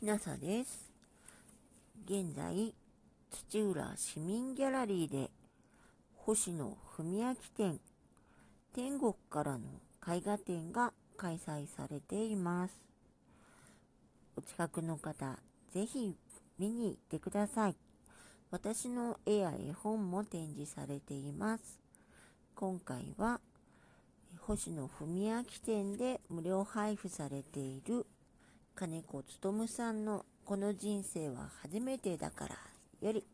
きなさです。現在、土浦市民ギャラリーで、星野文明展、天国からの絵画展が開催されています。お近くの方、ぜひ見に行ってください。私の絵や絵本も展示されています。今回は、星野文明展で無料配布されている金子勉さんのこの人生は初めてだからより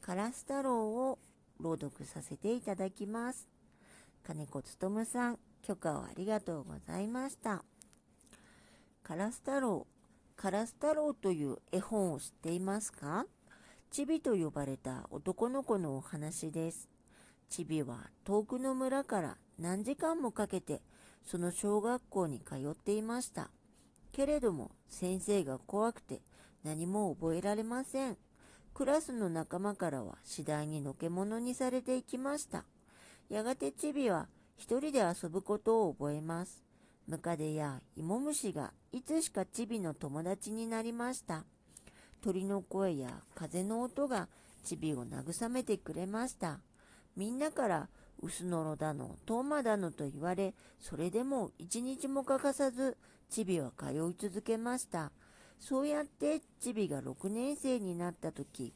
カラス太郎を朗読させていただきます。金子勉さん、許可をありがとうございました。カラス太郎、カラス太郎という絵本を知っていますか？チビと呼ばれた男の子のお話です。チビは遠くの村から何時間もかけてその小学校に通っていました。けれども先生が怖くて何も覚えられません。クラスの仲間からは次第にのけ者にされていきました。やがてチビは一人で遊ぶことを覚えます。ムカデや芋虫がいつしかチビの友達になりました。鳥の声や風の音がチビを慰めてくれました。みんなから薄のろだの、トーマだのと言われ、それでも一日も欠かさずチビは通い続けました。そうやってチビが6年生になった時、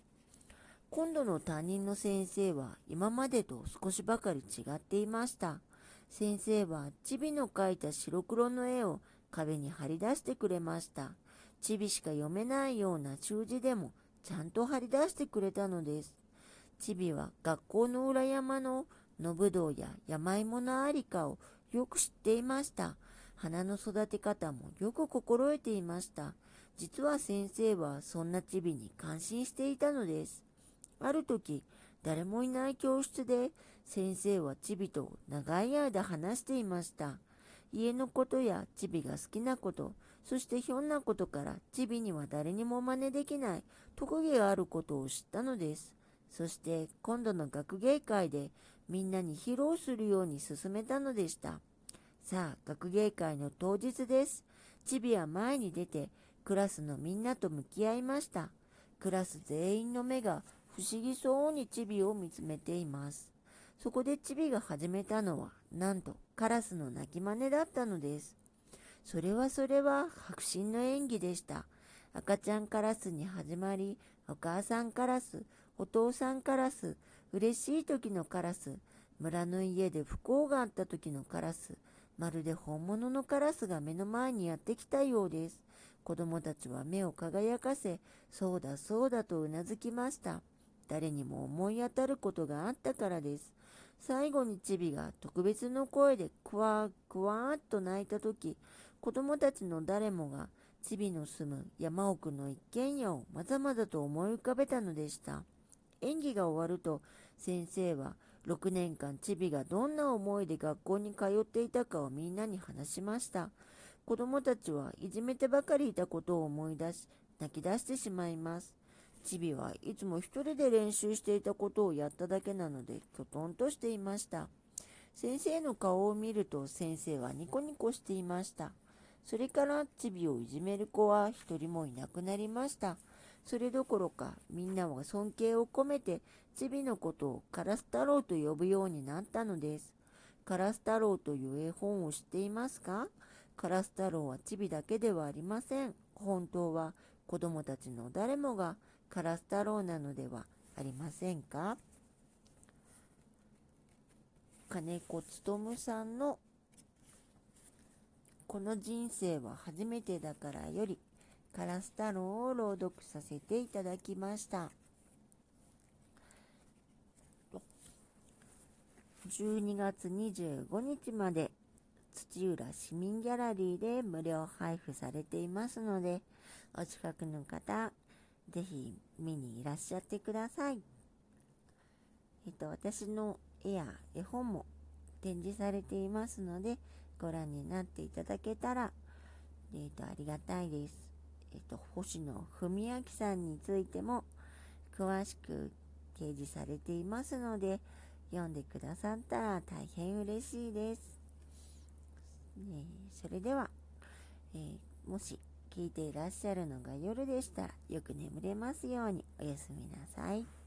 今度の担任の先生は今までと少しばかり違っていました。先生はチビの描いた白黒の絵を壁に貼り出してくれました。チビしか読めないような習字でもちゃんと貼り出してくれたのです。チビは学校の裏山ののぶどうや山芋のありかをよく知っていました。花の育て方もよく心得ていました。実は先生はそんなチビに感心していたのです。ある時、誰もいない教室で先生はチビと長い間話していました。家のことやチビが好きなこと、そしてひょんなことからチビには誰にも真似できない特技があることを知ったのです。そして今度の学芸会でみんなに披露するように勧めたのでした。さあ、学芸会の当日です。チビは前に出て、クラスのみんなと向き合いました。クラス全員の目が不思議そうにチビを見つめています。そこでチビが始めたのは、なんとカラスの鳴き真似だったのです。それはそれは迫真の演技でした。赤ちゃんカラスに始まり、お母さんカラス、お父さんカラス、嬉しい時のカラス、村の家で不幸があった時のカラス、まるで本物のカラスが目の前にやってきたようです。子供たちは目を輝かせ、そうだそうだとうなずきました。誰にも思い当たることがあったからです。最後にチビが特別の声でクワークワーっと泣いた時、子供たちの誰もがチビの住む山奥の一軒家をまざまざと思い浮かべたのでした。演技が終わると先生は6年間チビがどんな思いで学校に通っていたかをみんなに話しました。子供たちはいじめてばかりいたことを思い出し、泣き出してしまいます。チビはいつも一人で練習していたことをやっただけなので、きょとんとしていました。先生の顔を見ると先生はニコニコしていました。それからチビをいじめる子は一人もいなくなりました。それどころかみんなは尊敬を込めてチビのことをカラス太郎と呼ぶようになったのです。カラス太郎という絵本を知っていますか？カラス太郎はチビだけではありません。本当は子供たちの誰もがカラス太郎なのではありませんか？金子勉さんのこの人生は初めてだからよりカラス太郎を朗読させていただきました。12月25日まで土浦市民ギャラリーで無料配布されていますので、お近くの方、ぜひ見にいらっしゃってください。えっと、私の絵や絵本も展示されていますので、ご覧になっていただけたら、えっと、ありがたいです。えっと、星野文明さんについても詳しく掲示されていますので、読んでくださったら大変嬉しいです。え、それでは、えー、もし聞いていらっしゃるのが夜でしたらよく眠れますようにおやすみなさい。